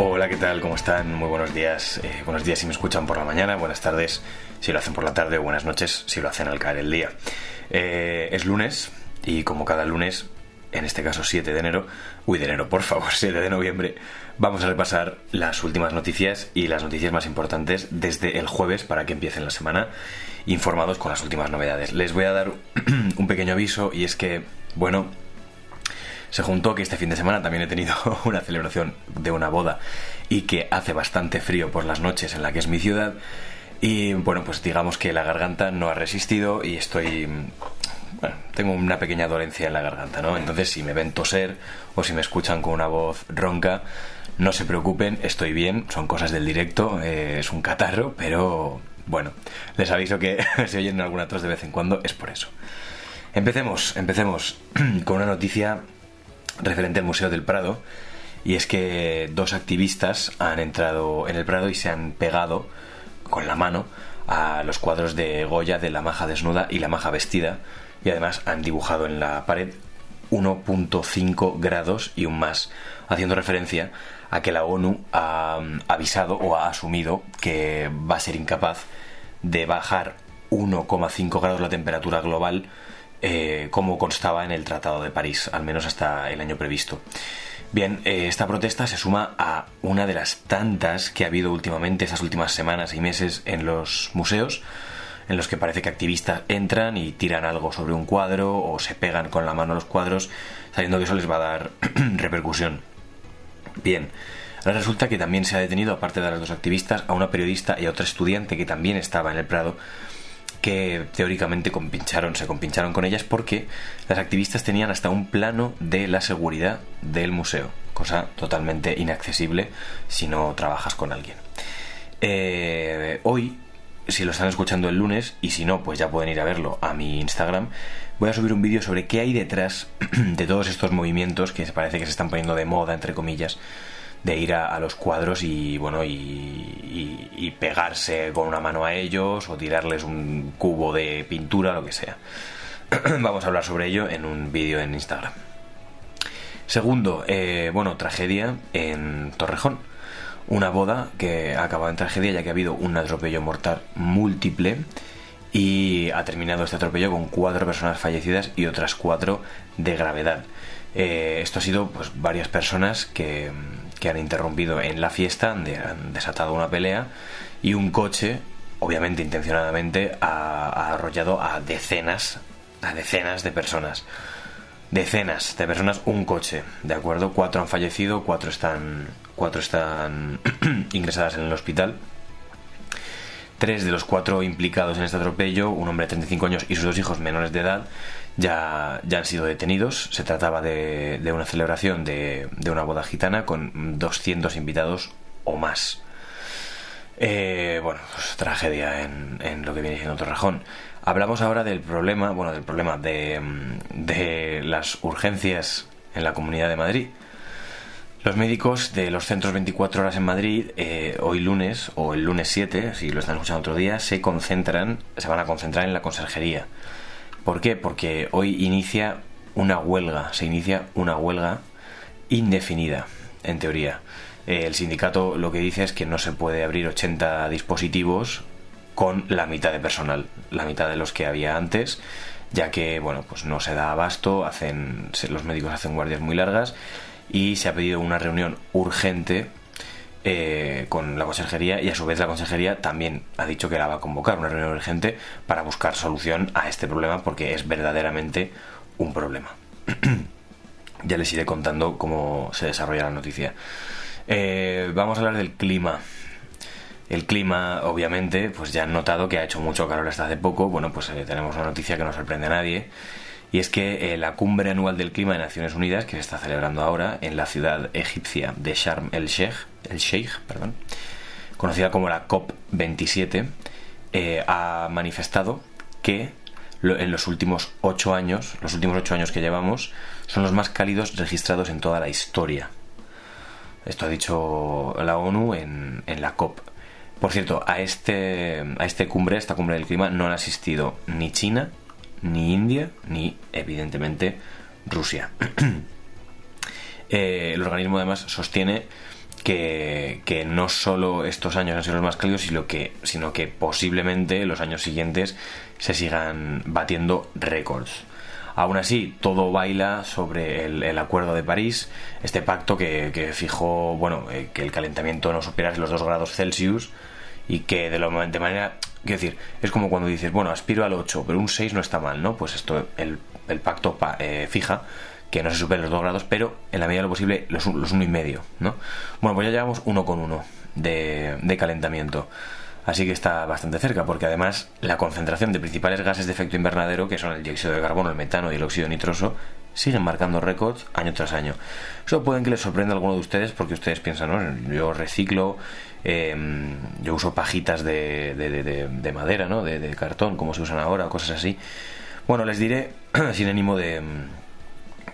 Hola, ¿qué tal? ¿Cómo están? Muy buenos días. Eh, buenos días si me escuchan por la mañana, buenas tardes si lo hacen por la tarde o buenas noches si lo hacen al caer el día. Eh, es lunes y como cada lunes, en este caso 7 de enero, uy de enero, por favor, 7 de noviembre, vamos a repasar las últimas noticias y las noticias más importantes desde el jueves para que empiecen la semana informados con las últimas novedades. Les voy a dar un pequeño aviso y es que, bueno, se juntó que este fin de semana también he tenido una celebración de una boda y que hace bastante frío por las noches en la que es mi ciudad. Y bueno, pues digamos que la garganta no ha resistido y estoy... Bueno, tengo una pequeña dolencia en la garganta, ¿no? Entonces si me ven toser o si me escuchan con una voz ronca, no se preocupen, estoy bien, son cosas del directo, eh, es un catarro, pero bueno, les aviso que si oyen alguna tos de vez en cuando es por eso. Empecemos, empecemos con una noticia referente al Museo del Prado, y es que dos activistas han entrado en el Prado y se han pegado con la mano a los cuadros de Goya de la maja desnuda y la maja vestida, y además han dibujado en la pared 1.5 grados y un más, haciendo referencia a que la ONU ha avisado o ha asumido que va a ser incapaz de bajar 1,5 grados la temperatura global eh, como constaba en el Tratado de París, al menos hasta el año previsto. Bien, eh, esta protesta se suma a una de las tantas que ha habido últimamente, esas últimas semanas y meses en los museos, en los que parece que activistas entran y tiran algo sobre un cuadro o se pegan con la mano a los cuadros, sabiendo que eso les va a dar repercusión. Bien, ahora resulta que también se ha detenido, aparte de las dos activistas, a una periodista y a otra estudiante que también estaba en el Prado que teóricamente compincharon, se compincharon con ellas porque las activistas tenían hasta un plano de la seguridad del museo, cosa totalmente inaccesible si no trabajas con alguien. Eh, hoy, si lo están escuchando el lunes, y si no, pues ya pueden ir a verlo a mi Instagram, voy a subir un vídeo sobre qué hay detrás de todos estos movimientos que parece que se están poniendo de moda, entre comillas, de ir a, los cuadros y bueno y, y, pegarse con una mano a ellos o tirarles un cubo de pintura lo que sea. Vamos a hablar sobre ello en un vídeo en Instagram. Segundo eh, bueno tragedia en Torrejón. Una boda que ha acabado en tragedia ya que ha habido un atropello mortal múltiple y ha terminado este atropello con cuatro personas fallecidas y otras cuatro de gravedad. Eh, esto ha sido pues varias personas que, que han interrumpido en la fiesta, han, desatado una pelea y un coche, obviamente intencionadamente, ha, arrollado a decenas, a decenas de personas. Decenas de personas, un coche, ¿de acuerdo? Cuatro han fallecido, cuatro están, cuatro están ingresadas en el hospital. Tres de los cuatro implicados en este atropello, un hombre de 35 años y sus dos hijos menores de edad, ya, ya han sido detenidos. Se trataba de, una celebración de, una boda gitana con 200 invitados o más. Eh, bueno, pues tragedia en, lo que viene siendo Torrejón. Hablamos ahora del problema, bueno, del problema de, de las urgencias en la Comunidad de Madrid. Los médicos de los centros 24 horas en Madrid, eh, hoy lunes o el lunes 7, si lo están escuchando otro día, se concentran, se van a concentrar en la conserjería. ¿Por qué? Porque hoy inicia una huelga, se inicia una huelga indefinida, en teoría. Eh, el sindicato lo que dice es que no se puede abrir 80 dispositivos con la mitad de personal, la mitad de los que había antes, ya que bueno, pues no se da abasto, hacen los médicos hacen guardias muy largas y se ha pedido una reunión urgente eh, con la consejería y a su vez la consejería también ha dicho que la va a convocar una reunión urgente para buscar solución a este problema porque es verdaderamente un problema. ya les iré contando cómo se desarrolla la noticia. Eh, vamos a hablar del clima. El clima, obviamente, pues ya han notado que ha hecho mucho calor hasta hace poco. Bueno, pues eh, tenemos una noticia que no sorprende a nadie y es que eh, la cumbre anual del clima de Naciones Unidas, que se está celebrando ahora en la ciudad egipcia de Sharm el Sheikh, el Sheikh perdón, conocida como la COP27, eh, ha manifestado que en los últimos ocho años, los últimos ocho años que llevamos, son los más cálidos registrados en toda la historia. Esto ha dicho la ONU en, en la COP. Por cierto, a este, a este cumbre, esta cumbre del clima, no han asistido ni China, ni India, ni evidentemente Rusia. Eh, el organismo además sostiene que, que, no solo estos años han sido los más cálidos, sino que, sino que posiblemente los años siguientes se sigan batiendo récords. Aún así, todo baila sobre el, Acuerdo de París, este pacto que, fijó bueno, eh, que el calentamiento no superase los 2 grados Celsius y que de, lo, de manera... Quiero decir, es como cuando dices, bueno, aspiro al 8, pero un 6 no está mal, ¿no? Pues esto, el, el pacto eh, fija que no se superen los 2 grados, pero en la medida de lo posible los, los 1,5, ¿no? Bueno, pues ya llevamos 1,1 con de, de calentamiento. Así que está bastante cerca, porque además la concentración de principales gases de efecto invernadero, que son el dióxido de carbono, el metano y el óxido nitroso, siguen marcando récords año tras año. Eso pueden que les sorprenda a alguno de ustedes, porque ustedes piensan, ¿no? Yo reciclo, em, yo uso pajitas de, de, madera, ¿no? De, cartón, como se usan ahora, cosas así. Bueno, les diré, sin ánimo de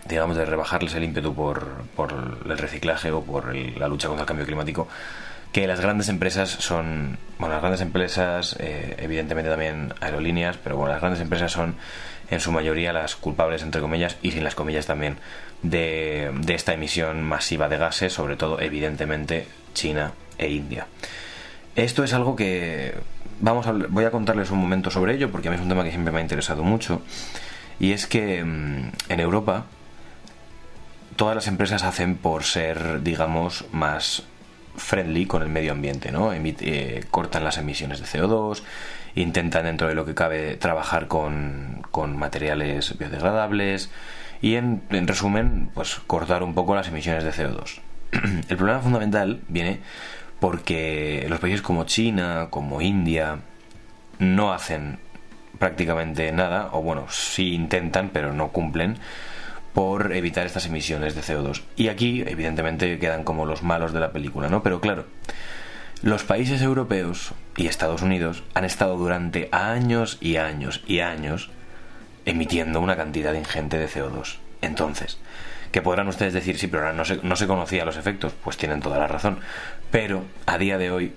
digamos, de rebajarles el ímpetu por, por el reciclaje o por la lucha contra el cambio climático, que las grandes empresas son, bueno, las grandes empresas, eh, evidentemente también aerolíneas, pero bueno, las grandes empresas son en su mayoría las culpables, entre comillas, y sin las comillas también, de esta emisión masiva de gases, sobre todo, evidentemente, China e India. Esto es algo que vamos a, voy a contarles un momento sobre ello, porque a mí es un tema que siempre me ha interesado mucho, y es que mm, en Europa todas las empresas hacen por ser, digamos, más friendly con el medio ambiente, ¿no? Eh, cortan las emisiones de CO2, intentan dentro de lo que cabe trabajar con, materiales biodegradables y en, en, resumen, pues cortar un poco las emisiones de CO2. el problema fundamental viene porque los países como China, como India, no hacen prácticamente nada, o bueno, sí intentan, pero no cumplen por evitar estas emisiones de CO2. Y aquí, evidentemente, quedan como los malos de la película, ¿no? Pero claro, los países europeos y Estados Unidos han estado durante años y años y años emitiendo una cantidad ingente de CO2. Entonces, que podrán ustedes decir, sí, pero no se, no se conocía los efectos, pues tienen toda la razón. Pero a día de hoy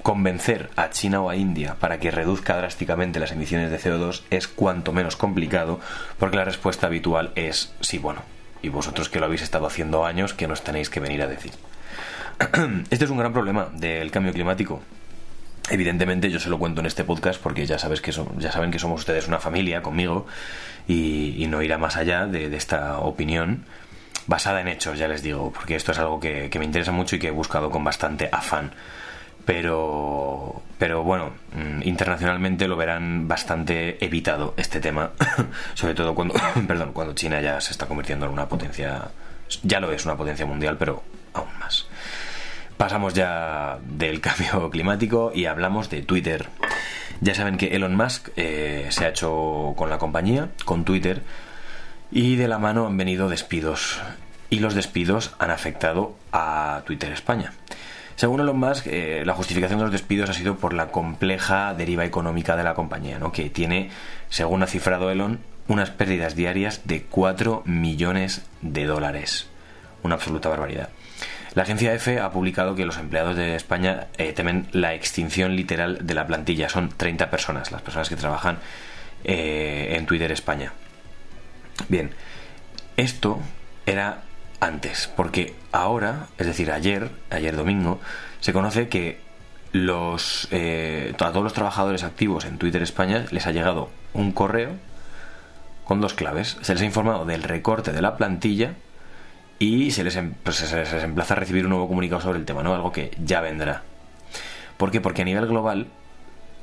convencer a China o a India para que reduzca drásticamente las emisiones de CO2 es cuanto menos complicado, porque la respuesta habitual es sí, bueno, y vosotros que lo habéis estado haciendo años, que nos tenéis que venir a decir. Este es un gran problema del cambio climático. Evidentemente yo se lo cuento en este podcast porque ya sabes que ya saben que somos ustedes una familia conmigo y, no irá más allá de, esta opinión basada en hechos, ya les digo, porque esto es algo que me interesa mucho y que he buscado con bastante afán. Pero pero bueno mm, internacionalmente lo verán bastante evitado este tema sobre todo cuando perdón cuando China ya se está convirtiendo en una potencia ya lo es una potencia mundial pero pasamos ya del cambio climático y hablamos de Twitter ya saben que Elon Musk eh, se ha hecho con la compañía con Twitter y de la mano han venido despidos y los despidos han afectado a Twitter España según Elon Musk, eh, la justificación de los despidos ha sido por la compleja deriva económica de la compañía, ¿no? que tiene, según ha cifrado Elon, unas pérdidas diarias de 4 millones de dólares. Una absoluta barbaridad. La agencia EFE ha publicado que los empleados de España eh, temen la extinción literal de la plantilla. Son 30 personas, las personas que trabajan eh, en Twitter España. Bien, esto era antes, porque ahora, es decir, ayer, ayer domingo, se conoce que los, eh, a todos los trabajadores activos en Twitter España les ha llegado un correo con dos claves. Se les ha informado del recorte de la plantilla y se les, em, pues se les emplaza a recibir un nuevo comunicado sobre el tema, ¿no? Algo que ya vendrá. ¿Por qué? Porque a nivel global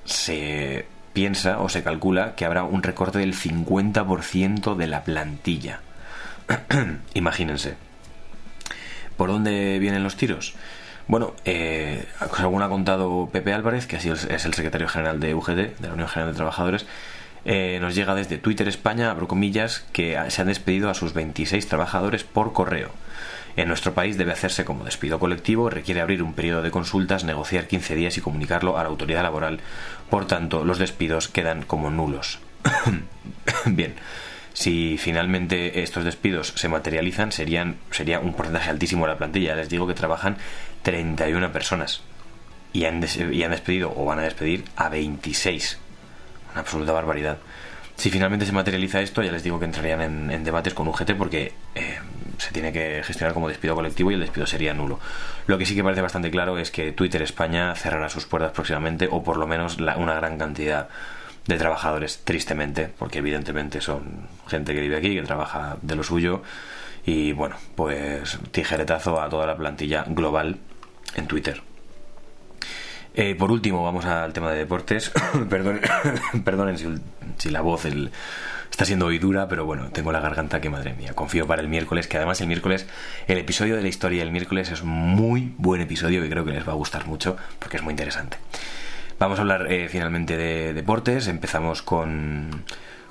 se piensa o se calcula que habrá un recorte del 50% de la plantilla. Imagínense. ¿Por dónde vienen los tiros? Bueno, eh, según ha contado Pepe Álvarez, que así es el secretario general de UGT, de la Unión General de Trabajadores, eh, nos llega desde Twitter España, abro comillas, que se han despedido a sus 26 trabajadores por correo. En nuestro país debe hacerse como despido colectivo, requiere abrir un periodo de consultas, negociar 15 días y comunicarlo a la autoridad laboral. Por tanto, los despidos quedan como nulos. Bien, si finalmente estos despidos se materializan, serían, sería un porcentaje altísimo de la plantilla. Les digo que trabajan 31 personas y han, y han despedido o van a despedir a 26. Absoluta barbaridad. Si finalmente se materializa esto, ya les digo que entrarían en, debates con UGT porque eh, se tiene que gestionar como despido colectivo y el despido sería nulo. Lo que sí que parece bastante claro es que Twitter España cerrará sus puertas próximamente o por lo menos una gran cantidad de trabajadores, tristemente, porque evidentemente son gente que vive aquí, que trabaja de lo suyo y bueno, pues tijeretazo a toda la plantilla global en Twitter. Eh, por último, vamos al tema de deportes. perdonen, perdonen si, la voz está siendo hoy dura, pero bueno, tengo la garganta que madre mía. Confío para el miércoles, que además el miércoles, el episodio de la historia del miércoles es muy buen episodio que creo que les va a gustar mucho porque es muy interesante. Vamos a hablar eh, finalmente de deportes. Empezamos con,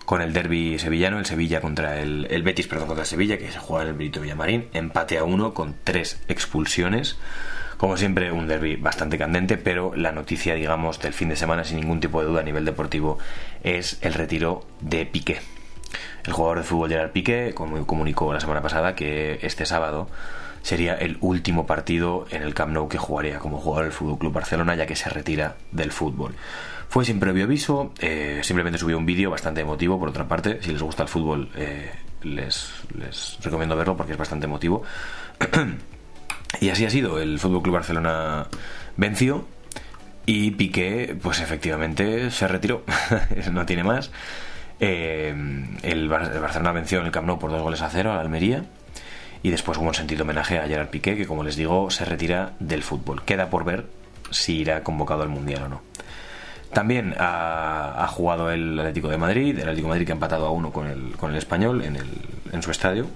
con el derby sevillano, el Sevilla contra el, el, Betis, perdón, contra el Sevilla, que se juega en el Brito Villamarín. Empate a uno con tres expulsiones. Como siempre, un derby bastante candente, pero la noticia, digamos, del fin de semana, sin ningún tipo de duda a nivel deportivo, es el retiro de Piqué. El jugador de fútbol Gerard Piqué comunicó la semana pasada que este sábado sería el último partido en el Camp Nou que jugaría como jugador del Fútbol Club Barcelona, ya que se retira del fútbol. Fue sin previo aviso, eh, simplemente subió un vídeo bastante emotivo, por otra parte, si les gusta el fútbol eh, les, les recomiendo verlo porque es bastante emotivo. Y así ha sido. El Fútbol Club Barcelona venció y Piqué, pues efectivamente se retiró. no tiene más. Eh, el, Barcelona venció en el Camp Nou por dos goles a cero a Almería. Y después hubo un sentido homenaje a Gerard Piqué, que como les digo, se retira del fútbol. Queda por ver si irá convocado al Mundial o no. También ha, jugado el Atlético de Madrid, el Atlético de Madrid que ha empatado a uno con el, con el español en, el, en su estadio,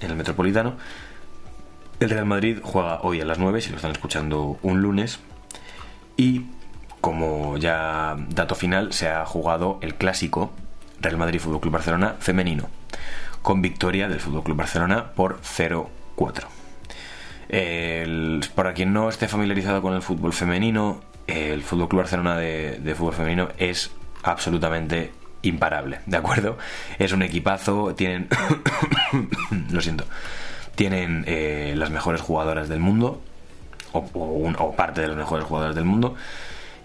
en el Metropolitano. El Real Madrid juega hoy a las 9, si lo están escuchando un lunes. Y como ya dato final, se ha jugado el clásico Real Madrid Fútbol Club Barcelona femenino, con victoria del Fútbol Club Barcelona por 0-4. para quien no esté familiarizado con el fútbol femenino, el Fútbol Club Barcelona de, de fútbol femenino es absolutamente imparable, ¿de acuerdo? Es un equipazo, tienen. lo siento tienen eh, las mejores jugadoras del mundo, o, parte de las mejores jugadoras del mundo.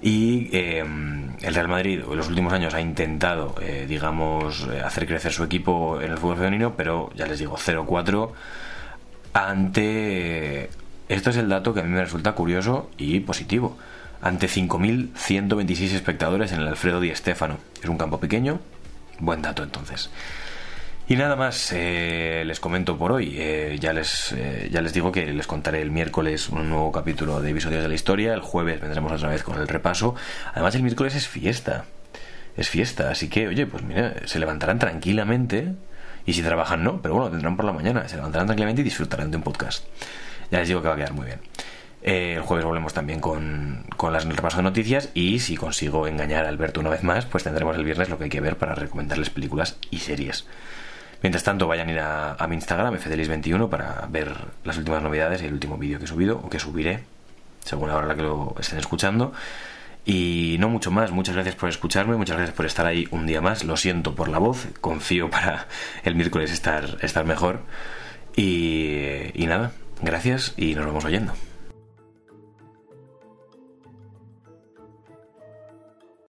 Y eh, el Real Madrid en los últimos años ha intentado, eh, digamos, hacer crecer su equipo en el fútbol femenino, pero ya les digo, 0-4 ante... Esto es el dato que a mí me resulta curioso y positivo. Ante 5.126 espectadores en el Alfredo Di Stéfano. Es un campo pequeño. Buen dato entonces. Y nada más, eh, les comento por hoy. Eh, ya, les, eh, ya les digo que les contaré el miércoles un nuevo capítulo de episodios de la historia. El jueves vendremos otra vez con el repaso. Además, el miércoles es fiesta. Es fiesta, así que, oye, pues mira, se levantarán tranquilamente. Y si trabajan, no, pero bueno, tendrán por la mañana. Se levantarán tranquilamente y disfrutarán de un podcast. Ya les digo que va a quedar muy bien. el jueves volvemos también con, con las repaso de noticias y si consigo engañar a Alberto una vez más, pues tendremos el viernes lo que hay que ver para recomendarles películas y series. Mientras tanto, vayan a ir a, mi Instagram, fdelis21, para ver las últimas novedades y el último vídeo que he subido, o que subiré, según la hora la que lo estén escuchando. Y no mucho más, muchas gracias por escucharme, muchas gracias por estar ahí un día más. Lo siento por la voz, confío para el miércoles estar, estar mejor. Y, nada, gracias y nos vamos oyendo.